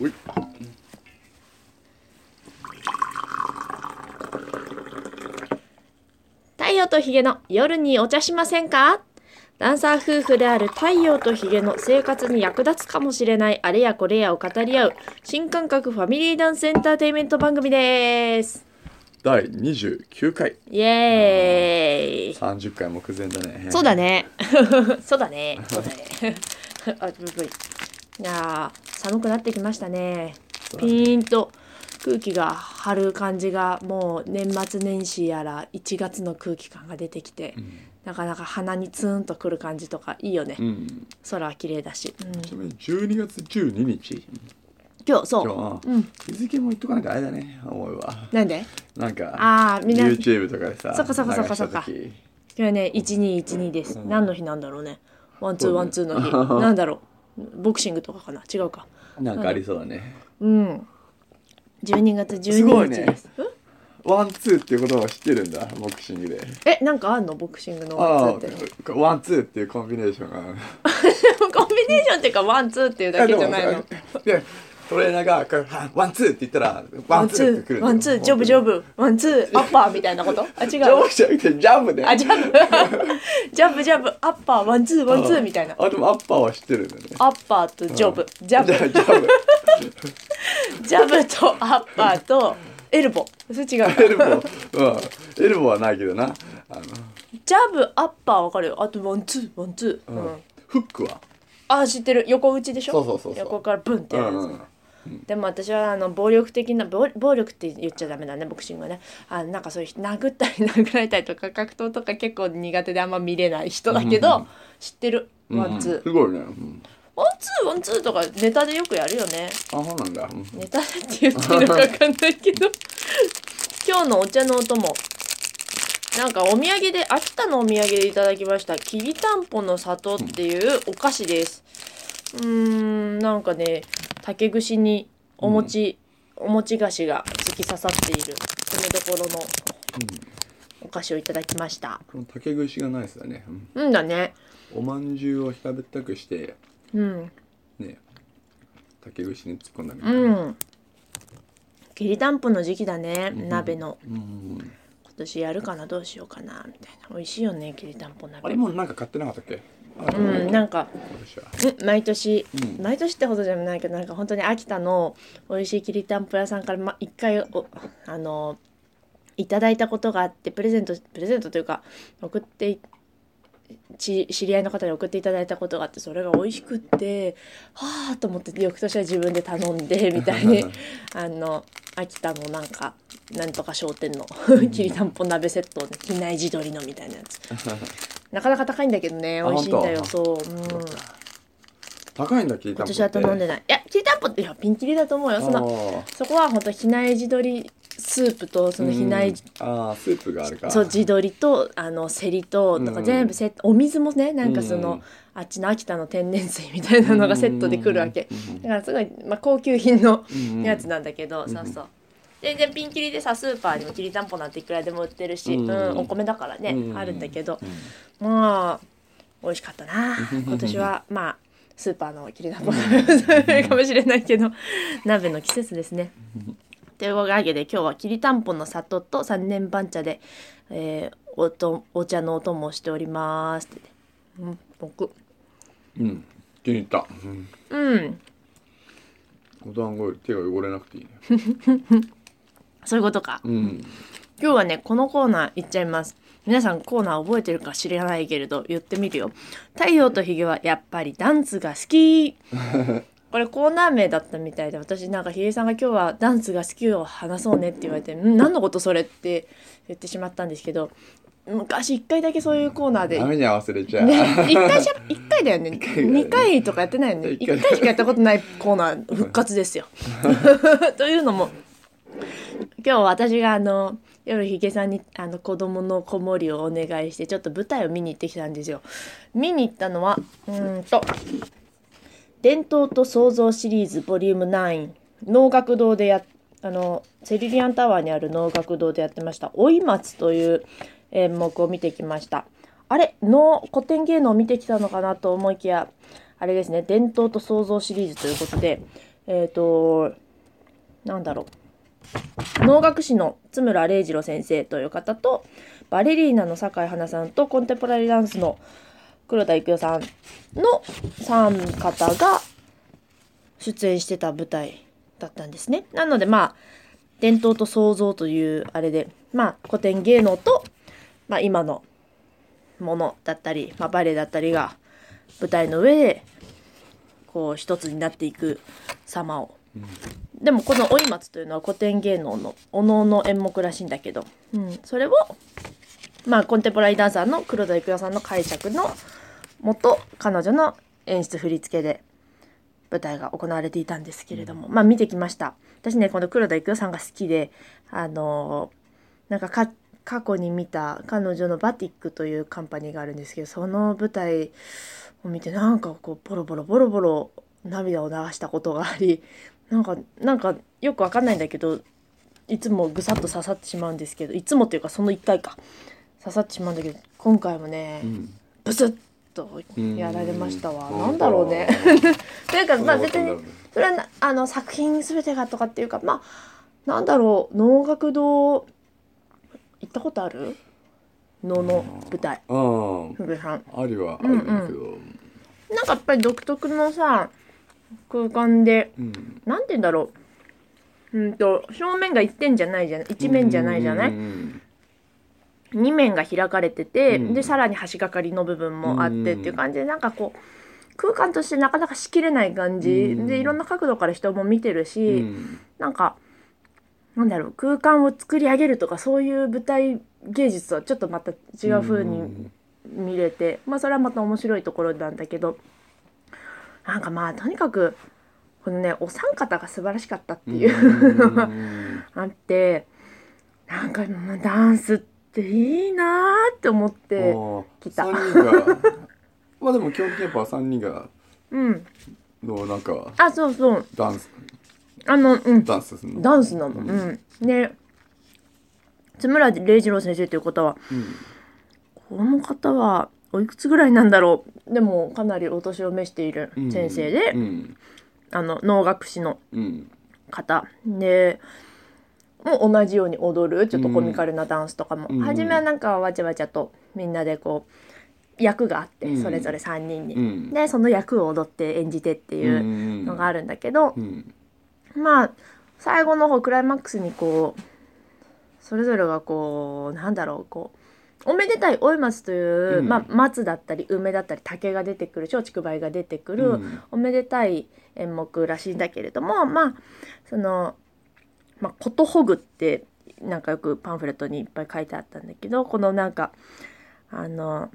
うい。太陽とヒゲの夜にお茶しませんか？ダンサー夫婦である太陽とヒゲの生活に役立つかもしれないあれやこれやを語り合う新感覚ファミリーダンスエンターテインメント番組です。第29回。イエーイ。30回目前だね。そうだね。そうだね。そうだね。あブブイいやー寒くなってきましたね。ピーンと空気が張る感じがもう年末年始やら1月の空気感が出てきて、なかなか鼻にツーンとくる感じとかいいよね、うん。空は綺麗だし、うん。ちなみに12月12日今日そう。うん。日付も言っとかなきゃあれだね思うわなんで？なんかあーみん。な YouTube とかでさそっかそっかそっかそっか。今日ね1212です、何の日なんだろうね。ワンツーワンツーの日。なんだろうボクシングとかかな？違うか。なんかありそうだね。うん。12月すご12いね日。です、んワンツーっていう言葉を知ってるんだボクシングで。えなんかあんの？ボクシングのあワンツーって。あワンツーっていうコンビネーションが コンビネーションっていうかワンツーっていうだけじゃないの。でトレーナーがワンツーって言ったらワンツツーってくるーワンツージョブジョブ。ワンツーアッパーみたいなこと？あ違う。ジョブじゃなくてジャブであジャブ。ジャブジャブ。アッパーワンツーワンツーみたいな。あでもアッパーは知ってるんだよね。アッパーとジョブ。ジャブ。ジャブ。ジャブとアッパーとエルボ。それ違うエルボ。ーうん。エルボーはないけどな。あの。ジャブアッパーわかるよ。あとワンツーワンツー、うん。フックは？あ知ってる。横打ちでしょ？そうそうそうそう。横からブンってやるやつ、うんうんでも私はあの暴力的な暴暴力って言っちゃダメだねボクシングはね。あなんかそういう殴ったり殴られたりとか格闘とか結構苦手であんま見れない人だけど、知ってる。ワンツー、すごいね、うん。ワンツーワンツーとかネタでよくやるよね。あそうなんだ。うん。ネタでって言っていいのか分かんないけど。今日のお茶のお供。なんかお土産で秋田のお土産でいただきました。きりたんぽの里っていうお菓子です。うーんなんかね竹串にお餅、お餅菓子が突き刺さっている米どころのお菓子をいただきました。この竹串がナイスだね、うん。うんだね。おまんじゅうを平べったくしてうん。ね竹串に突っ込んだみたいな、うん。きりたんぽの時期だね、鍋の。うん。今年やるかなどうしようかなみたいな。美味しいよねきりたんぽあ鍋れもうなんか買ってなかったっけ？あうんなんか毎年、うん。毎年ってほどじゃないけどなんか本当に秋田の美味しいきりたんぽ屋さんからま一回おあのいただいたことがあってプレゼントプレゼントというか送って知り合いの方に送っていただいたことがあってそれが美味しくってはあと思って翌年は自分で頼んで みたいにあの秋田のなんかなんとか商店のきりたんぽ鍋セットをね比内地鶏のみたいなやつ。なかなか高いんだけどねあ美味しいんだよ本そう、うん、高いんだ聞いた今年は頼んでない。いやきりたんぽっていやピンキリだと思うよ。そのそこは本当比内地鶏スープとその比内、あスープがあるか。そう地鶏とあのセリとなん。か全部セット、お水もねなんかその、うん。あっちの秋田の天然水みたいなのがセットでくるわけ、うん。だからすごい、まあ、高級品のうん。やつなんだけど、そうそう。全然ピンキリでさスーパーにもきりたんぽなんていくらでも売ってるし、ううんんお米だからね、うん。あるんだけど、うん。まあ美味しかったな。今年は まあスーパーのきりたんぽかもしれないけど鍋の季節ですね。というわけで今日はきりたんぽの里と三年番茶で、えーおとお茶のお供をしております。うん、僕うん気に入った、うん、うんお団子より手が汚れなくていいね そういうことか。うん今日はねこのコーナー行っちゃいます。皆さんコーナー覚えてるか知らないけれど言ってみるよ。太陽とひげはやっぱりダンスが好き。これコーナー名だったみたいで私なんかひげさんが今日はダンスが好きを話そうねって言われて「ん何のことそれ?」って言ってしまったんですけど昔一回だけそういうコーナーでダメに忘れちゃう、ね、一回しゃ一回だよね二回とかやってないよね一回しかやったことないコーナー復活ですよ。というのも今日私があの夜ひげさんにあの子供の子守りをお願いしてちょっと舞台を見に行ってきたんですよ。見に行ったのはうーんと「伝統と創造シリーズボリューム9能楽堂でやあのセリリアンタワーにある能楽堂でやってました「老松」という演目を見てきました。あれ能古典芸能を見てきたのかなと思いきやあれですね伝統と創造シリーズということでえっ、となんだろう能楽師の津村礼二郎先生という方とバレリーナの酒井花さんとコンテンポラリーダンスの黒田郁代さんの3方が出演してた舞台だったんですね。なのでまあ伝統と創造というあれでまあ古典芸能と、まあ、今のものだったり、まあ、バレエだったりが舞台の上でこう一つになっていく様を。でもこの老松というのは古典芸能のおのおの演目らしいんだけど、うん、それをまあコンテンポラリーダンサーの黒田郁代さんの解釈のもと彼女の演出振り付けで舞台が行われていたんですけれども、まあ見てきました。私ねこの黒田郁代さんが好きであのなんかか過去に見た彼女のバティックというカンパニーがあるんですけどその舞台を見てなんかこうボロボロボロボロ涙を流したことがあり なんかなんかよくわかんないんだけどいつもぐさっと刺さってしまうんですけどいつもっていうかその1回か刺さってしまうんだけど今回もね、うん。ブスッとやられましたわ、うん。なんだろうね。なんかまあ別にそれはなあの作品全てがとかっていうかまあなんだろう能楽堂行ったことある？能の舞台。ふぐさん。ありはあるんだけど。なんかやっぱり独特のさ空間でうん。なんて言うんだろう。うんと正面が一点じゃないじゃない一面じゃないじゃない、うん二面が開かれてて、うん。でさらに端がかりの部分もあってうんっていう感じでなんかこう空間としてなかなかしきれない感じ、うん。でいろんな角度から人も見てるし、うん。なんかなんだろう空間を作り上げるとかそういう舞台芸術とはちょっとまた違う風に見れて、まあそれはまた面白いところなんだけどなんかまあとにかくこのねお三方が素晴らしかったっていうのが あってなんかもうダンスっていいなーって思って来た。3人が。まあでも基本的にやっぱ3人がうん。のなんかあそうそう。ダンス。あのうん。ダンスダンスなの。ううん。ん、で津村礼二郎先生という方はうん。この方はおいくつぐらいなんだろう。でもかなりお年を召しているうん。先生で、うん。あの能楽師のうん。方。でもう同じように踊るちょっとコミカルなダンスとかも、うん。初めはなんかわちゃわちゃとみんなでこう役があって、うん。それぞれ3人に、うん。でその役を踊って演じてっていうのがあるんだけどう、ん。まあ最後の方クライマックスにこうそれぞれがこうなんだろうこうおめでたいおい松という、うん。まあ、松だったり梅だったり竹が出てくる松竹梅が出てくる、うん。おめでたい演目らしいんだけれどもまあその「まあ、ことほぐ」ってなんかよくパンフレットにいっぱい書いてあったんだけどこのなんかあの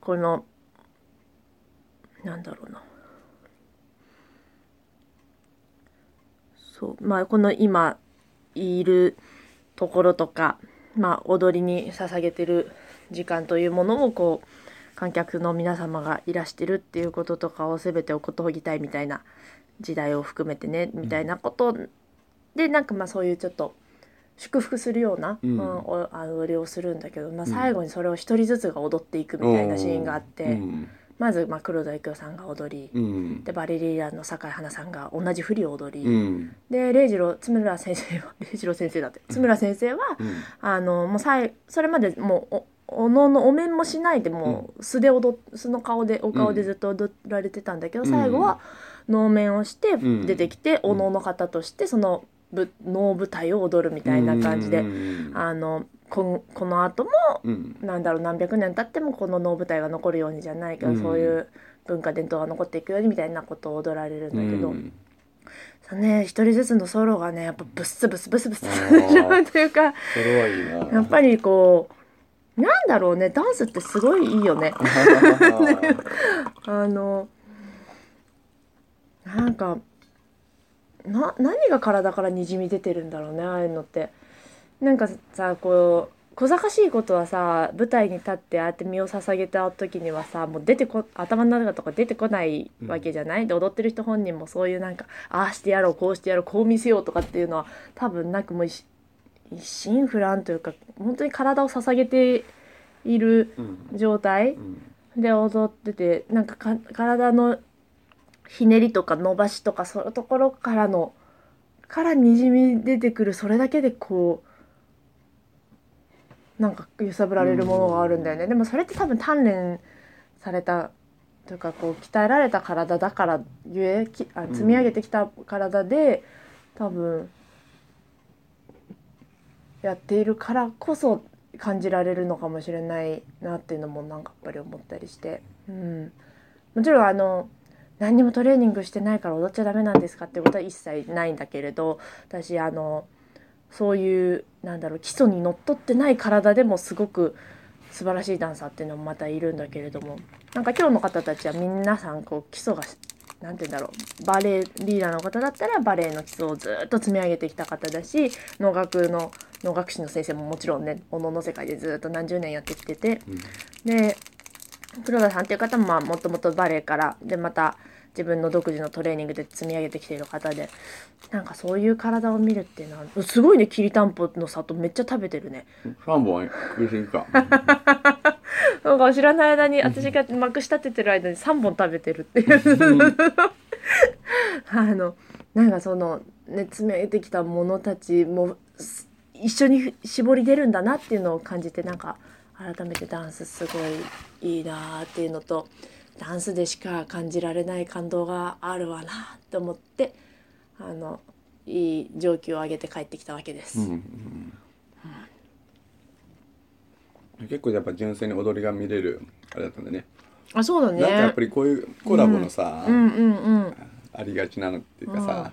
このなんだろうな。そうまあこの今いるところとか、まあ、踊りに捧げてる時間というものをこう観客の皆様がいらしてるっていうこととかを全ておことほぎたいみたいな時代を含めてねみたいなこと。でなんかまあそういうちょっと祝福するような、うん。踊りをするんだけど、まあ、うん。最後にそれを一人ずつが踊っていくみたいなシーンがあって、うん。まずまあ黒田郁代さんが踊り、うん。でバレリーナの酒井花さんが同じ振りを踊り、うん。で礼二郎津村先生は 礼二郎先生だって津村先生は、うん。あのもうさいそれまでもうおおのおのお面もしないでもう素で踊っ素の顔でお顔でずっと踊られてたんだけど、うん。最後は能面をしてん。出てきて、おのおの方としてそのぶ能舞台を踊るみたいな感じで、うんあのこんこの後もうん。なんだろう何百年経ってもこの能舞台が残るようにじゃないけど、うん。そういう文化伝統が残っていくようにみたいなことを踊られるんだけど、ね一人ずつのソロがねやっぱブスブスブスブスあー。というかやっぱりこうなんだろうねダンスってすごいいいよねあのなんかな何が体からにじみ出てるんだろうねああいうのって。なんかさこう小賢しいことはさ舞台に立ってああやって身を捧げた時にはさもう出てこ頭の中とか出てこないわけじゃない、で踊ってる人本人もそういうなんかああしてやろうこうしてやろうこう見せようとかっていうのは多分なくもう一一心不乱というか本当に体を捧げているうん。状態うん。で踊っててなんかか体のひねりとか伸ばしとかそういうところからのからにじみ出てくるそれだけでこうなんか揺さぶられるものがあるんだよね。でもそれって多分鍛錬されたというかこう鍛えられた体だからゆえきあ積み上げてきた体で多分やっているからこそ感じられるのかもしれないなっていうのもなんかやっぱり思ったりして、うん、もちろんあの何にもトレーニングしてないから踊っちゃダメなんですかってことは一切ないんだけれど私あのそういうなんだろう基礎にのっとってない体でもすごく素晴らしいダンサーっていうのもまたいるんだけれどもなんか今日の方たちは皆さんこう基礎がなんて言うんだろうバレエリーダーの方だったらバレエの基礎をずっと積み上げてきた方だし能楽の能楽師の先生ももちろんねおのの世界でずっと何十年やってきてて、で黒田さんっていう方もまあもともとバレエからでまた自分の独自のトレーニングで積み上げてきている方でなんかそういう体を見るっていうのはすごいねきりたんぽの里めっちゃ食べてるね。3本食いすぎか。なんか知らない間に私がまくし立ててる間に3本食べてるっていう。あのなんかそのね積み上げてきたものたちもす一緒に絞り出るんだなっていうのを感じてなんか改めてダンスすごいいいなっていうのとダンスでしか感じられない感動があるわなって思ってあのいい蒸気を上げて帰ってきたわけです。うんうん結構やっぱ純粋に踊りが見れるあれだったんでねあそうだね。なんかやっぱりこういうコラボのさ、うんうんうん。ありがちなのっていうかさ、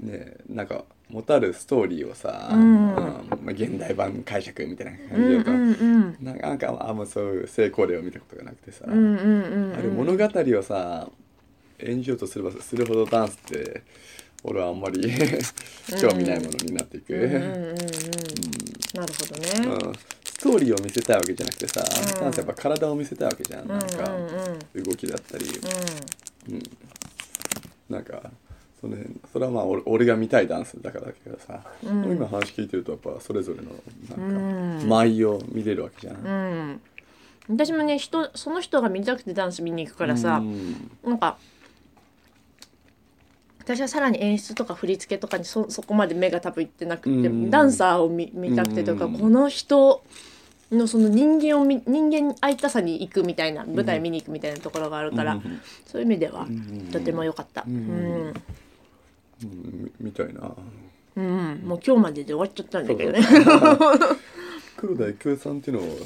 ねなんかもたるストーリーをさ、うん。まあ、現代版解釈みたいなう感じだと、んうんうん。なんかあんまそういう成功例を見たことがなくてさ、うんうんうんうん。あれ物語をさ演じようとすればするほどダンスって俺はあんまり 興味ないものになっていく、うん。うんうんうん。なるほどね。うん。ストーリーを見せたいわけじゃなくてさ、うん。ダンスやっぱ体を見せたいわけじゃん、なんかうんうんうん。動きだったり、うん、なんかその辺それはまあ俺俺が見たいダンスだからだけどさ、うん。今話聞いてるとやっぱそれぞれのなんうん。か舞を見れるわけじゃん。うん。私もね人その人が見たくてダンス見に行くからさ、うん。なんか私はさらに演出とか振り付けとかにそそこまで目が多分いってなくて、うん。ダンサーを見見たくてとか、うん。この人のその人間を見人間会いたさに行くみたいな舞台見に行くみたいなところがあるから、うん。そういう意味ではん。とても良かった。うんみみたいなうん、もう今日までで終わっちゃったんだけどね。黒田幸雄さんっていうのを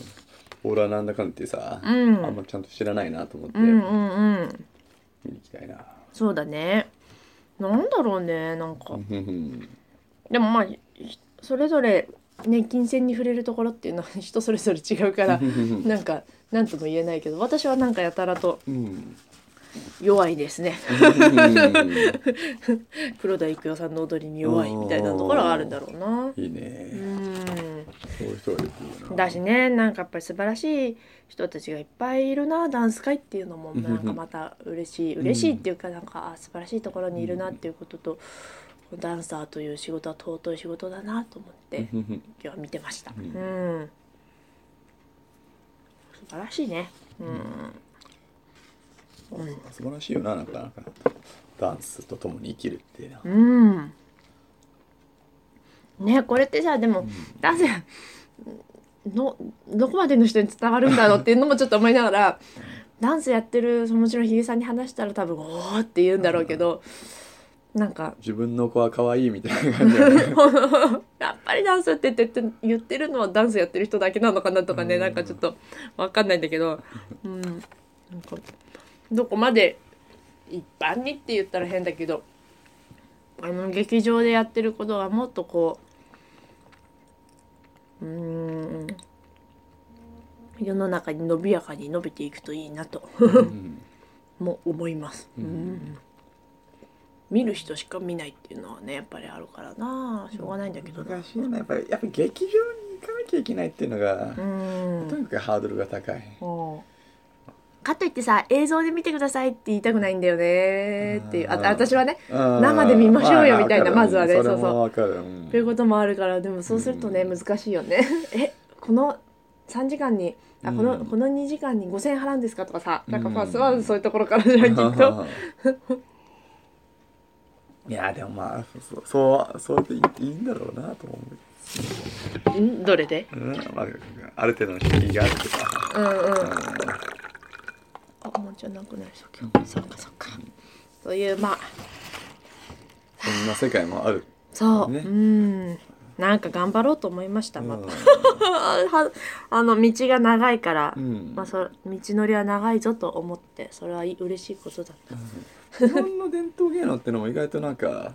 俺はなんだかんだってさ、うんあんまちゃんと知らないなと思ってうんうんうん。見に行きたいな。そうだね。なんだろうね、なんか。うんでもまあ、ひそれぞれ、ね、金銭に触れるところっていうのは 人それぞれ違うから、なんか、なんとも言えないけど、私はなんかやたらとうん弱いですね。黒田育代さんの踊りに弱いみたいなところがあるんだろうな。いいうね、ういう人がいるといいな。だしねなんかやっぱり素晴らしい人たちがいっぱいいるなダンス界っていうのもなんかまた嬉しい嬉しいっていうかなんかあ素晴らしいところにいるなっていうこととダンサーという仕事は尊い仕事だなと思って今日は見てました。うんうん素晴らしいね。うん素晴らしいよななんかなんかダンスと共に生きるっていうん。ねこれってさでも、ダンスのどこまでの人に伝わるんだろうっていうのもちょっと思いながらダンスやってるもちろんヒゲさんに話したら多分「おー」って言うんだろうけどなんか自分の子は可愛いみたいな感じ やっぱりダンスって言って言ってるのはダンスやってる人だけなのかなとかね、うん。なんかちょっと分かんないんだけど、うん、なんかどこまで一般にって言ったら変だけどあの劇場でやってることがもっとこううーん世の中に伸びやかに伸びていくといいなとうん。も思います。うん。うん。見る人しか見ないっていうのはねやっぱりあるからな。しょうがないんだけどな。難しいな。やっぱりやっぱり劇場に行かなきゃいけないっていうのが、うん。とにかくハードルが高い、かといってさ映像で見てくださいって言いたくないんだよねっていう。あ私はね生生で見ましょうよみたいなまずはね。そうそう。もわかる。うん。ということもあるからでもそうするとね難しいよね。えこの3時間にあこの,、うん。この2時間に5,000円払うんですかとかさなんかまあそういうところからじゃんきっと。いやでもまあそうそうそうでいいいいんだろうなと思んどれで？う、うん。まあ、ある程度の主義があってさ、うん。うんうあもうじゃなくなりそう。今日そっかそっか。そういうまあ。ん、そんな世界もある、そう、ね。うん。なんか頑張ろうと思いました、まうん。た はあの道が長いから、うん。まあ、そ道のりは長いぞと思ってそれはい嬉しいことだった。日本の伝統芸能ってのも意外となんか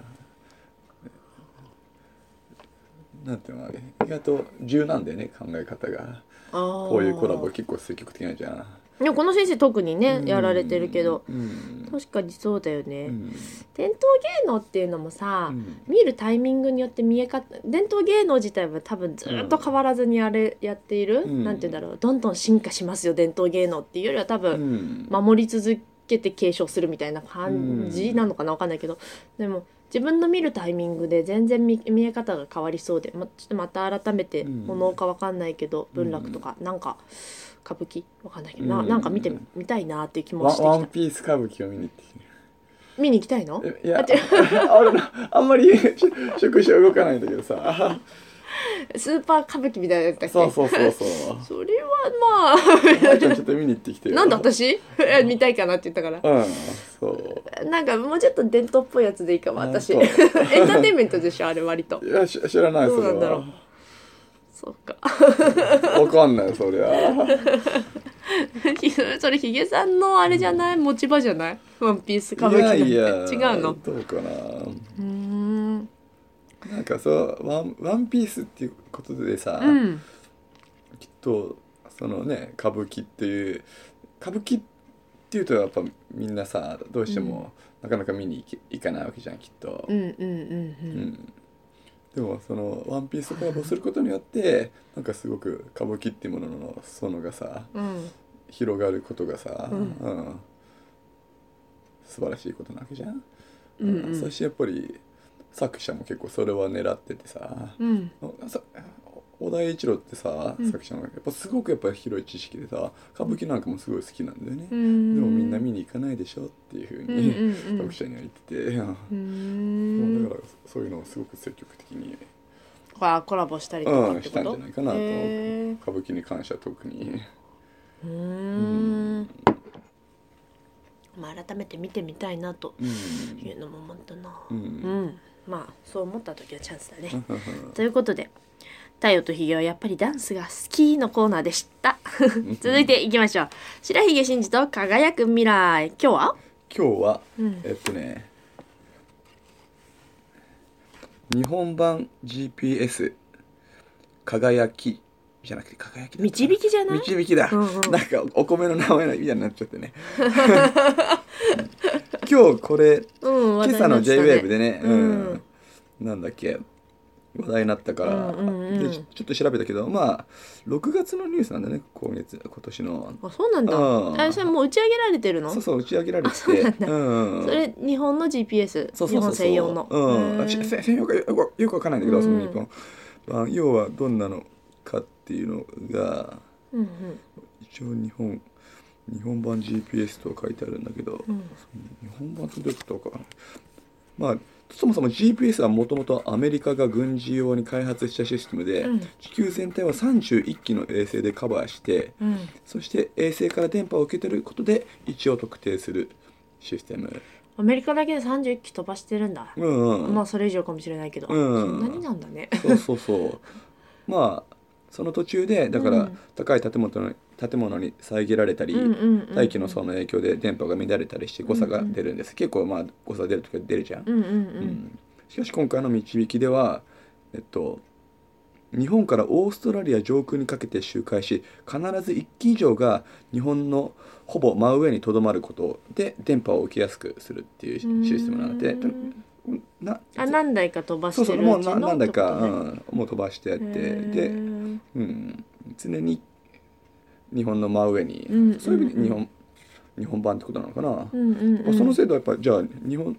なんていうの意外と柔軟でね考え方が。ここういうコラボ結構積極的なんじゃんでもこの先生特にね、やられてるけど。うん。確かにそうだよね、うん。伝統芸能っていうのもさ、うん。見るタイミングによって見え方伝統芸能自体は多分ずっと変わらずにやれ、やっている、うん。なんて言うんだろう。どんどん進化しますよ伝統芸能っていうよりは多う分、ん。守り続けて継承するみたいな感じなのかなわかんないけど。でも自分の見るタイミングで全然見見え方が変わりそうで、ま、ちょっとまた改めてうかわかんないけど、文楽とかなんか歌舞伎？わかんないけど、なうん。なんか見てみたいなっていう気もワしてきた。ワンピース歌舞伎を見に行ってきて見に行きたいの？いや あんまり 触手動かないんだけどさ。スーパー歌舞伎みたいなやつだっけ？そうそうそうそう。それはまあ。ーちゃんちょっと見に行ってきてなんで私？え見たいかなって言ったから。うんそう。なんかもうちょっと伝統っぽいやつでいいかも私。あエンターテインメントでしょあれ割と。いやし知らないそうなんだろう。はそうか。わかんないそりゃ。それヒゲさんのあれじゃない？持ち場じゃない？ワンピース歌舞伎なんていやいや違うの？どうかな。うーん。なんかそうワンワンピースっていうことでさ、うん。きっとそのね歌舞伎っていう歌舞伎っていうとやっぱみんなさどうしてもなかなか見に行け行かないわけじゃんきっと、うんうんうんううんんでもその「ワンピースとコラボすることによってなんかすごく歌舞伎っていうものの園がさうん。広がることがさ、うん。うん。素晴らしいことなわけじゃん、うんうん。そしてやっぱり作者も結構それは狙っててさ、うん田栄一郎ってさ、うん。作者のやっぱすごくやっぱ広い知識でさ歌舞伎なんかもすごい好きなんだよね、うーん。でもみんな見に行かないでしょっていうふうに、うん読者には言ってて、うだからそういうのをすごく積極的に、あコラボしたりとかうん、したんじゃないかなと歌舞伎に関しては特に。うーん。まあ改めて見てみたいなとうん。いうのも思ったな。ううん。んまあそう思った時はチャンスだね。うん。ということで太陽とひげはやっぱりダンスが好きのコーナーでした。続いていきましょう。白ひげ真司と輝く未来。今日は？今日は、うん。えっとね日本版 GPS 輝きじゃなくて輝き導きじゃない？導きだ、うんうん。なんかお米の名前みたいになっちゃってね。今日これうん今朝の JWAVE でね、ううんん。なんだっけ話題になったから、うんうんうん。でちちょっと調べたけどまあ6月のニュースなんだね今月今年の。あそうなんだ。うん。あそれもう打ち上げられてるの？そうそう打ち上げられてそうなんだ。うんそれ日本の GPS そうそうそう日本専用の？うん。専用かよくよくわかんないんだけど、うん。その日本。版要はどんなのかっていうのがうんうん。一応日本日本版 GPS とは書いてあるんだけど、うん。日本版ってどういうことかな。まあそもそも GPS はもともとアメリカが軍事用に開発したシステムで、うん。地球全体は31機の衛星でカバーしてうん。そして衛星から電波を受け取ることで位置を特定するシステム。アメリカだけで31機飛ばしてるんだ。うんうん、まあそれ以上かもしれないけど。うんそんなになんだね。そうそうそう。まあその途中でだからうん。高い建物に建物に遮られたり、うんうんうんうん。大気の層の影響で電波が乱れたりして誤差が出るんです、結構まあ誤差出る時は出るじゃん、うんうんううん。んしかし今回の導きではえっと日本からオーストラリア上空にかけて周回し必ず1機以上が日本のほぼ真上にとどまることで電波を受けやすくするっていうシステムなのでうんなあ何台か飛ばそうしてるそうもうなうちの何台か、うん、もう飛ばしてやってへで、ーうん、常に日本の真上に、うんうんそういう意味で日本日本版ってことなのかな、うんうんうん。その制度はやっぱじゃあ日本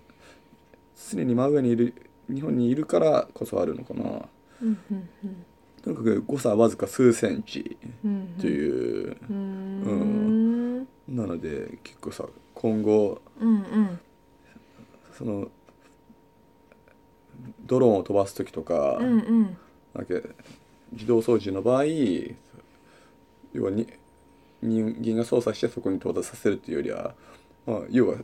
常に真上にいる日本にいるからこそあるのかな。うんうんうん。とにかく誤差はわずか数センチうんという、うーん。なので結構さ今後うんうん。そのドローンを飛ばす時とか,、うんうん。なんか自動操縦の場合要はに人間が操作してそこに到達させるっていうよりは、まあ、要は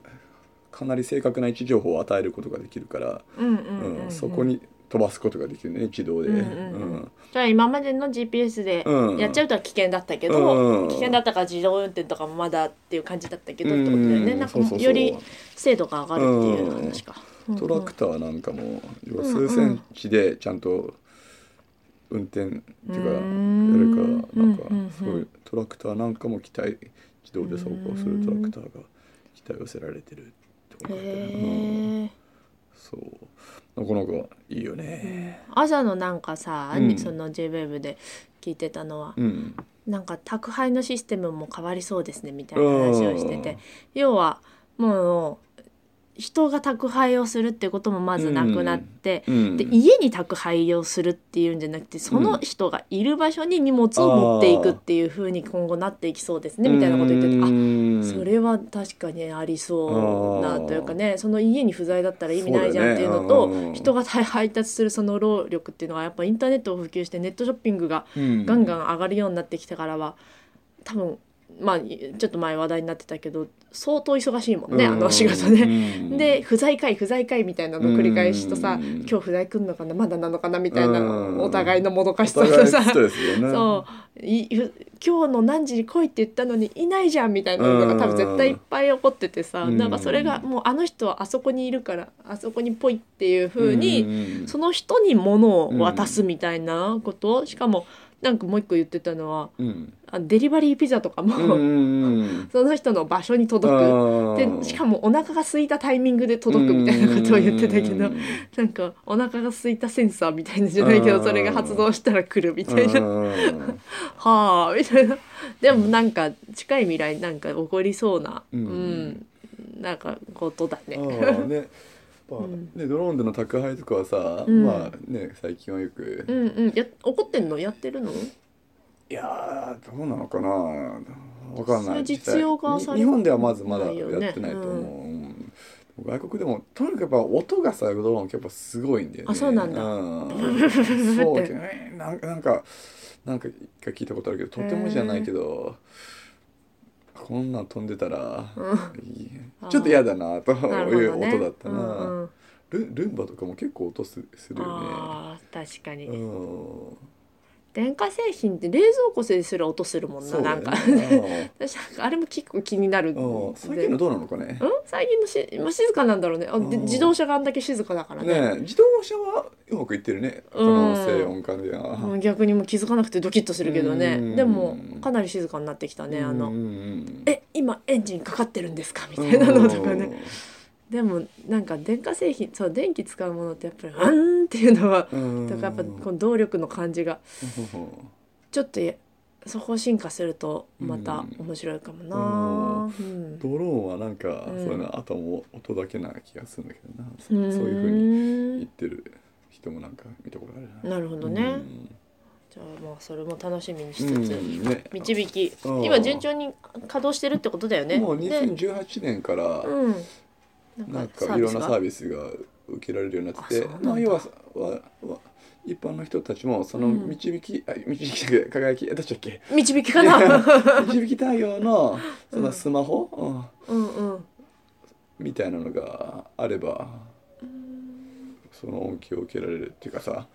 かなり正確な位置情報を与えることができるから、うんうんうんうんそこに飛ばすことができるね自動で。うんうんうん。じゃあ今までの GPS でうん。やっちゃうとは危険だったけど、うん。危険だったから自動運転とかもまだっていう感じだったけどってことだよね、うんなんかより精度が上がるっていう話か、うん。うんトラクターなんかも要は数センチでちゃんと運転っていうかやるからなんかうんすごいトラクターなんかも機体自動で走行するトラクターが機体寄せられてるってことだよね。そう。なかなかいいよね。朝のなんかさ、うん。その JWEB で聞いてたのは、うん。なんか宅配のシステムも変わりそうですねみたいな話をしてて。要はもう人が宅配をするってこともまずなくなって、うん。で家に宅配をするっていうんじゃなくてその人がいる場所に荷物を持っていくっていう風に今後なっていきそうですねみたいなこと言ってて。あうんそれは確かにありそうなというかねその家に不在だったら意味ないじゃんっていうのとね。うん人が配達するその労力っていうのがやっぱインターネットを普及してネットショッピングがうん。ガンガン上がるようになってきてからは多分まあちょっと前話題になってたけど相当忙しいもんねあの仕事ね。ねで不在かい不在かいみたいなの繰り返しとさうん。今日不在来んのかなまだなのかなみたいなうん。お互いのもどかしさとさ。そう。い今日の何時に来いって言ったのにいないじゃんみたいなのが多分絶対いっぱい起こっててさうん。なんかそれがもうあの人はあそこにいるからあそこにぽいっていう風ににその人に物を渡すみたいなことしかもなんかもう一個言ってたのはうん。あデリバリーピザとかも、うん その人の場所に届く。でしかもお腹が空いたタイミングで届くみたいなことを言ってたけどなんかお腹が空いたセンサーみたいなじゃないけうん。どそれが発動したら来るみたいな。うん。はあみたいな。でもなんか近い未来なんか起こりそうなううん。ん、なんかことだね。ねまあうん。ねドローンでの宅配とかはさ、うん。まあね最近はよく、うんうん。や怒ってんの？やってるの？いやーどうなのかな。わかんない。実用化さ日本ではまずまだやってないと思う、うん。外国でもとにかくやっぱ音がさドローンやっぱすごいんだよね。あそうなんだ。うん、そうだね。なんかなんかなんか一回聞いたことあるけどとてもじゃないけどこんなん飛んでたら、ちょっと嫌だなとな いう。音だったな、うんうん。ルルンバとかも結構音すするよね。確かに、うん電化製品って冷蔵庫ですら音するもんな、そうだなんか。私なんかあれも結構気になる最近のどうなのかね？うん？最近のし、まあ、静かなんだろうね。あでうん。自動車があんだけ静かだからね。ねえ自動車はうまくいってるね。その静音感では、うん逆にもう気づかなくてドキッとするけどね。うん。でもかなり静かになってきたねあの。うんうんうん「え今エンジンかかってるんですか?」みたいなのとかねでもなんか電化製品そう電気使うものってやっぱり「うん」っていうのはうん。だからやっぱこの動力の感じがちょっとやそこを進化するとまた面白いかもな。うん。ドローンはなんか、うん。そういうのあとも音だけな気がするんだけどな、そういうふうに言ってる人もなんか見たことあるな。なるほどね、じゃあまあそれも楽しみにしつうんつ、うん。ね。導き。うん今順調に稼働してるってことだよね。もうで2018年からうんなんかいろんなサービスが受けられるようになっててまあ要はわわ一般の人たちもそのうん。導き、あ導き輝きえどっちだっけ？導きかな？導き対応のそのスマホ、うん。うんうん。みたいなのがあればその恩恵を受けられるっていうかさ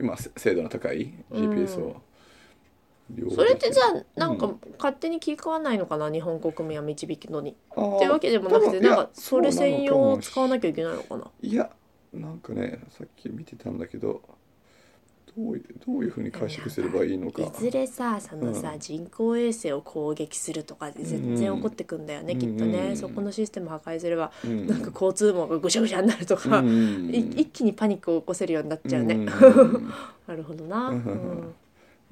今せ精度の高い GPS をそれってじゃあなんかうん勝手に気使わないのかな日本国民は導きのに。っていうわけでもなくてなんかそれ専用を使わなきゃいけないのかな。いやなんかねさっき見てたんだけどどういうどういうふうに解釈すればいいのか。いずれさそのさ、うん。人工衛星を攻撃するとかで全然起こってくんだよね、うん。きっとね、うんそこのシステム破壊すれば、うん。なんか交通網がぐしゃぐしゃになるとか、一気にパニックを起こせるようになっちゃうね、ん。なるほどな、ううんん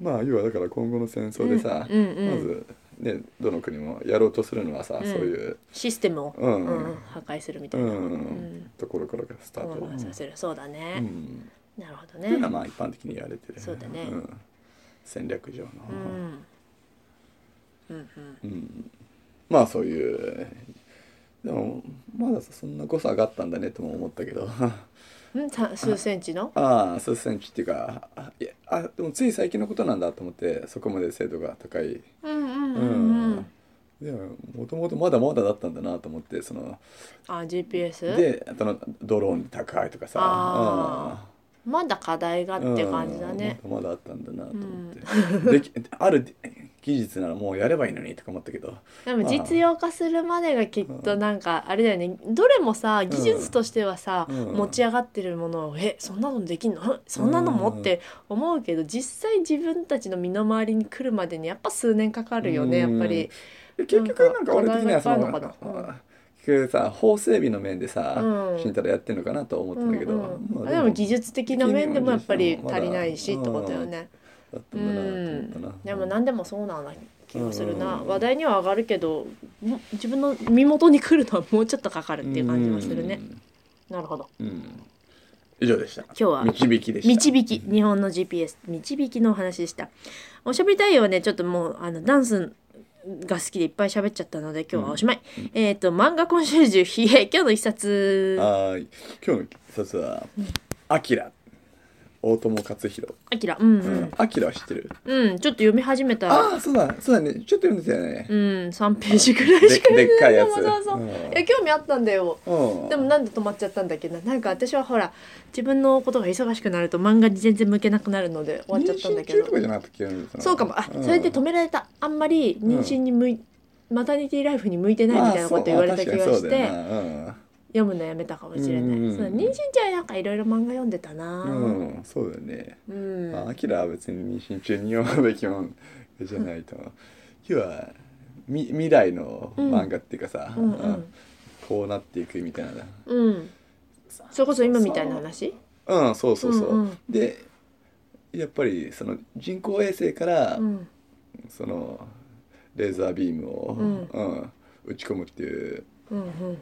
まあ要はだから今後の戦争でさ、うんうんうん。まずねどの国もやろうとするのはさ、うん。そういう、システムを、うん。うん破壊するみたいな、うん。うん。ところからがスタート。混乱させる。そうだね、うん。なるほどっていうのはねまあ一般的に言われてる。そうだね。ん。戦略上の、うん。うんうん。まあそういう。でもまだそんな誤差があったんだねとも思ったけど。うんさ数センチの？ああ数センチっていうかあいやあでもつい最近のことなんだと思ってそこまで精度が高い。うんうんうんうん、うん。でももともとまだまだだったんだなと思ってそのあ GPS? であのドローン高いとかさ。あまだ課題がって感じだね、うん。まだまだあったんだなと思って、できある技術ならもうやればいいのにとか思ったけど。でも実用化するまでがきっとなんかあれだよね。どれもさ技術としてはさ、うん。持ち上がってるものを「えそんなのできんの？んそんなのも?」うんって思うけど実際自分たちの身の回りに来るまでにやっぱ数年かかるよねやっぱり。結局なんか俺的にはそののかなうん結局さ法整備の面でさ、うん。慎太郎やってんのかなと思ったんだけど、うんうんまあでも技術的な面でもやっぱり足りないしってことよね。だったうんだなと思ったな、ん、でも何でもそうな気がするな、うん話題には上がるけども自分の身元に来るのはもうちょっとかかるっていう感じはするね。なるほど。うん、うん以上でした。今日は導きでした。導き日本の GPS 導きのお話でした。おしゃべり太陽はね。ちょっともうあのダンスが好きでいっぱい喋っちゃったので今日はおしまい、えっ、と漫画コンシェルジュ冷え今日の一冊。はーい。今日の一冊は「アキラ」大友克洋。あきらうん。ううん。んアキラは知ってる？うん。ちょっと読み始めた。らああそうだそうだね。ちょっと読んでたよね。うん。3ページぐらいでしか。でっかいやつ。そうそうそううん。いや興味あったんだよ。うん。でもなんで止まっちゃったんだっけな。なんか私はほら自分のことが忙しくなると漫画に全然向けなくなるので終わっちゃったんだけど。妊娠中とかじゃなかったっけそうかも。あん。それで止められた。あんまり妊娠に向い、マタニティライフに向いてないみたいなこと言われた気がして、ま読むのやめたかもしれない、うんそう妊娠中はなんかいろいろ漫画読んでたな。うん、うん、そうだよね。うん、まあアキラは別に妊娠中に読むべきもんじゃないと。要はみ未来の漫画っていうかさ、うんうん。うん。こうなっていくみたいな。うん。それこそ今みたいな話？うんそうそうそう、うんうん。でやっぱりその人工衛星から、うん。そのレーザービームを、うん。うん打ち込むっていううん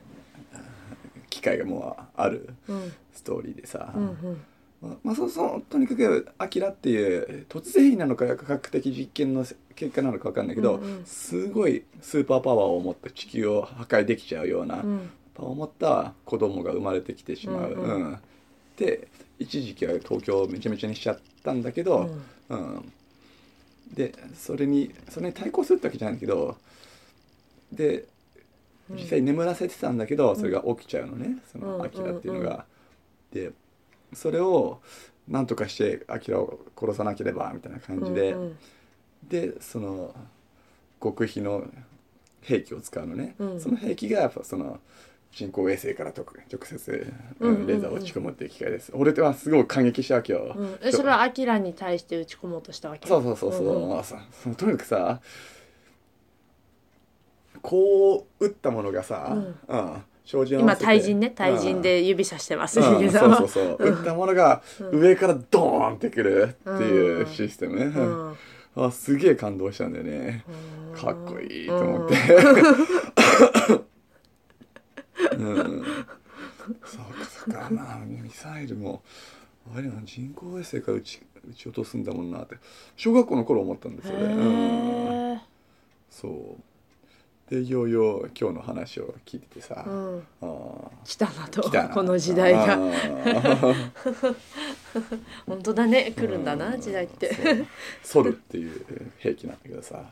機会がもうあるうん。うんストーリーでさ、うんうん。まあまあ、そうそうとにかく「アキラっていう突然なのか科学的実験の結果なのか分かんないけど、うんうん。すごいスーパーパワーを持った地球を破壊できちゃうような、うん。パワーを持った子供が生まれてきてしまう。うんうん。うん。で一時期は東京をめちゃめちゃにしちゃったんだけど、うん。でそれにそれに対抗するってわけじゃないんだけどで実際眠らせてたんだけど、それが起きちゃうのね。そうん。のアキラっていうのが。でそれを何とかしてアキラを殺さなければみたいな感じで、うんうん。でその極秘の兵器を使うのね、うん。その兵器がやっぱその人工衛星からと直接、うんうんうん。レーザーを打ち込むっていう機械です。俺はすごい感激したわけよ。うん。えそれはアキラに対して打ち込もうとしたわけ？そうそうそうそう、んん。まあさそのとにかくさこう打ったものがさ、うん。うん。照準を合今対人ね。対人で指さしてます。うん、ヒゲさん。はそうそうそう。打ったものが上からドーンってくるっていうシステム、うん。あすげえ感動したんだよね。かっこいいと思って。うん、そうかそうか。まあミサイルもあれな人工衛星から撃ち撃ち落とすんだもんなって。小学校の頃思ったんですよね、うん、そうでいよいよ今日の話を聞いててさ、うん。ああ。来たなと。来たな。この時代が。本当だね。来るんだな時代って。ソルっていう兵器なんだけどさ。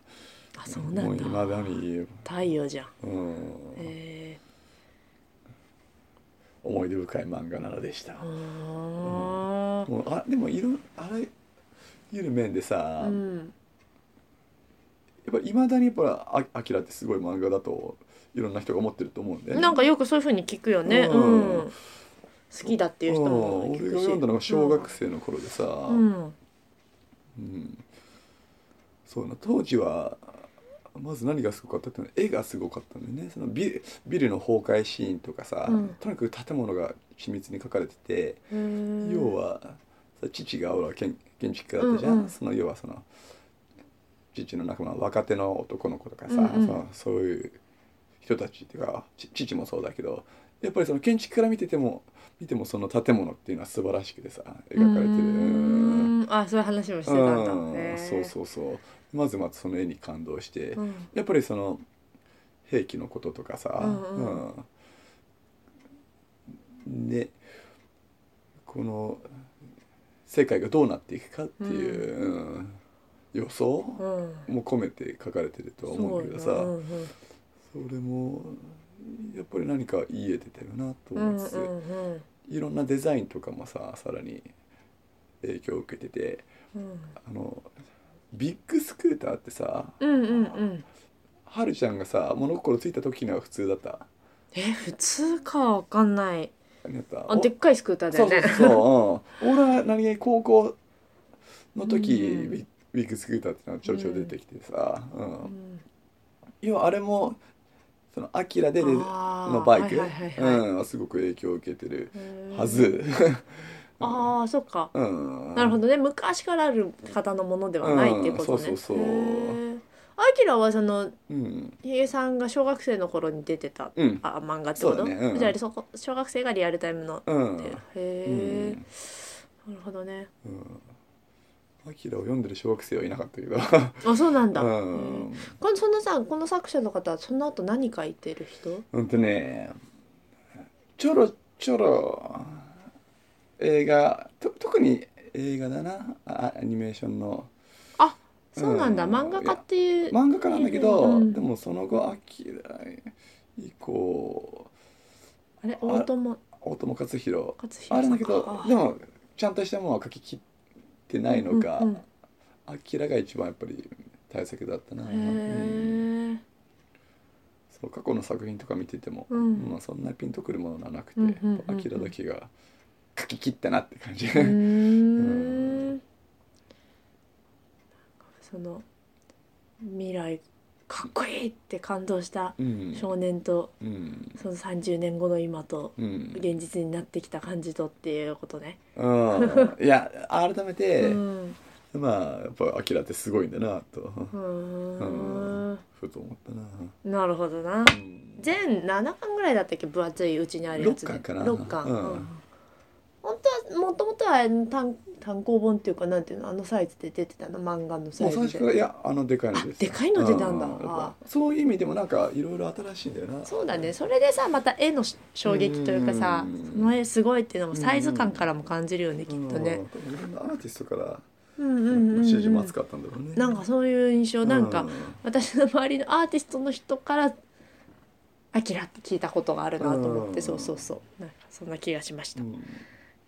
あそうなんだ。もういまだに、太陽じゃん。うん。え。思い出深い漫画なのでした、ー、うーん。もうあでもいろあらゆる面でさ、うんやっぱいまだにやっぱあアキラってすごい漫画だといろんな人が思ってると思うんで、なんかよくそういう風に聞くよね。ううん。ん好きだっていう人も聞くし。が読んだのが小学生の頃でさ、うん。うん。そうな当時はまず何がすごかったっていうのは絵がすごかったんだよね。そのビルビルの崩壊シーンとかさ、うん。とにかく建物が緻密に描かれてて、うん要はさ父が俺は建建築家だったじゃん、うんうん。その要はその父の仲間若手の男の子とかさ、うんうん。そういう人たちっていうかち父もそうだけどやっぱりその建築から見てても見てもその建物っていうのは素晴らしくてさ描かれてる。うーん。あそういう話もしてたんだ、そうそうそう。まずまずその絵に感動して、うん。やっぱりその兵器のこととかさ、うんうん。うん。でこの世界がどうなっていくかっていう、うん予想？うん。も込めて書かれてるとは思うんだけどさ、それもやっぱり何かいい絵出てるなとうん思いつつ、うんうんいろんなデザインとかもささらに影響を受けててうん。あのビッグスクーターってさうんうんうん。はるちゃんがさ物心ついた時には普通だった？え普通かわかんない。あでっかいスクーターだそうよね。そうそう、うん、俺は何気に高校の時、うんビビッグスクーターっていうのがちょろちょろ出てきてさ、うん。うん。要はあれもそのアキラでのバイク、はいはいはいはい。うん、すごく影響を受けてるはず、ああそっか。うん、なるほどね。昔からある方のものではないっていうことね、うんそうそうそう。へー。アキラはそのうん。ヒゲさんが小学生の頃に出てたうん。あ漫画ってこと、ね。うん。じゃあそこ小学生がリアルタイムのうん。へえ、なるほどね。うんアキラを読んでる小学生はいなかったけど。あそうなんだ、うへん。ーこのそのさこの作者の方はその後何書いてる人？ほんとねちょろちょろ映画と特に映画だな。あアニメーションの。あそうなんだ、うん。漫画家っていう漫画家なんだけど、うんでもその後アキラ以降あれ？大友？大友克洋。あるん。だけどあでもちゃんとしたものは書き切ってないのか、うんうんアキラが一番やっぱり大作だったな、へうん。えそう過去の作品とか見てても、うん。まあ、そんなピンとくるものはなくて、うんうんうんうん。アキラだけが書き切ったなって感じ、うーん。その未来かっこいいって感動したうん。少年とうん。その30年後の今とうん。現実になってきた感じとっていうことね。うん。いや改めて、うん。まあやっぱアキラってすごいんだなと、ふと思ったな、なるほどな。うん。全7巻ぐらいだったっけ？分厚いうちにあるやつで。六巻かな。6巻、本当はもともとは単単行本っていうかなんていうのあのサイズで出てたの漫画のサイズで。いやあのでかいのです。あでかいの出たんだ。そういう意味でもなんかいろいろ新しいんだよな。そうだね。それでさまた絵の衝撃というかさうん。その絵すごいっていうのもサイズ感からも感じるよねきっとね。いろんなアーティストからうんうんうん、うん、支持も厚かったんだろうねなんかそういう印象なんかう私の周りのアーティストの人から「アキラって聞いたことがあるなと思っうんてそうそうそうなんかそんな気がしましたうん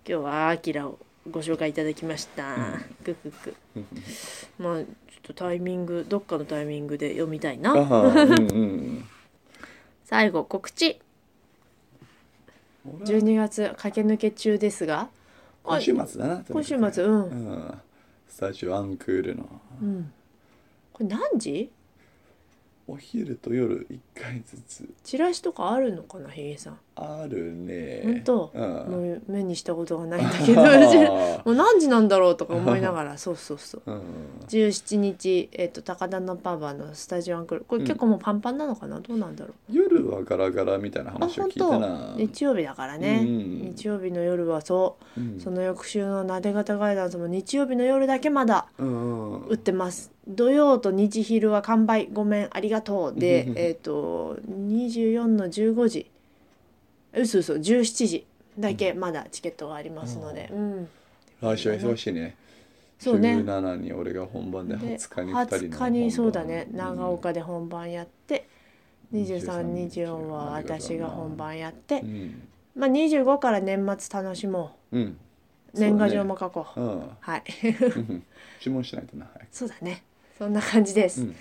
今日はアキラをご紹介いただきました。うん。グクク。まあちょっとタイミングどっかのタイミングで読みたいな。うんうん 最後告知。俺は。12月駆け抜け中ですが。今週末だな今週末うん、うん。スタジオアンクールの。うん、これ何時？お昼と夜1回ずつ。チラシとかあるのかなヒゲさんあるね。本当、うん。もう目にしたことがないんだけど。もあう何時なんだろうとか思いながら。そうそうそう。ーうん。17日、えっと高田のパパのスタジオアンクル。これうん。結構もうパンパンなのかな、どうなんだろう？夜はガラガラみたいなあ話を聞いたな。日曜日だからね、うん。日曜日の夜はそう。うん。その翌週のなで方ガイダンスも日曜日の夜だけまだうん売ってます。土曜と日昼は完売。ごめんありがとう。でうん えっ、と24の15時うすうそ17時だけまだチケットがありますので、うん。来週は忙しいね。そうね。17に俺が本番でで20日に2人の20日にそうだね。長岡で本番やって、2324は私が本番やって。う、ん。まあ、25から年末楽しもう。ん。う年賀状も書こう。うん。はい。うん注文しないとなはいそうだね。そんな感じです、うん。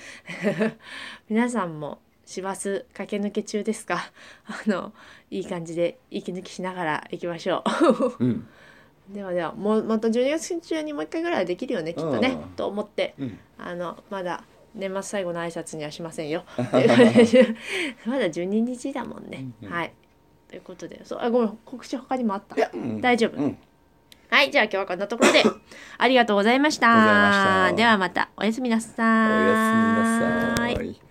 皆さんも師走駆け抜け中ですか？あのいい感じで息抜きしながら行きましょう。ん。う ではではもうまた12月中にもう一回ぐらいはできるよねきっとねうん。と思って。うん。あのまだ年末最後の挨拶にはしませんよ。まだ12日だもんね、うんうん。はい。ということでそうあごめん告知他にもあった？うん。大丈夫？うん。はいじゃあ今日はこんなところで。ありがとうございました。した。ではまたおやすみなさおやすみなさい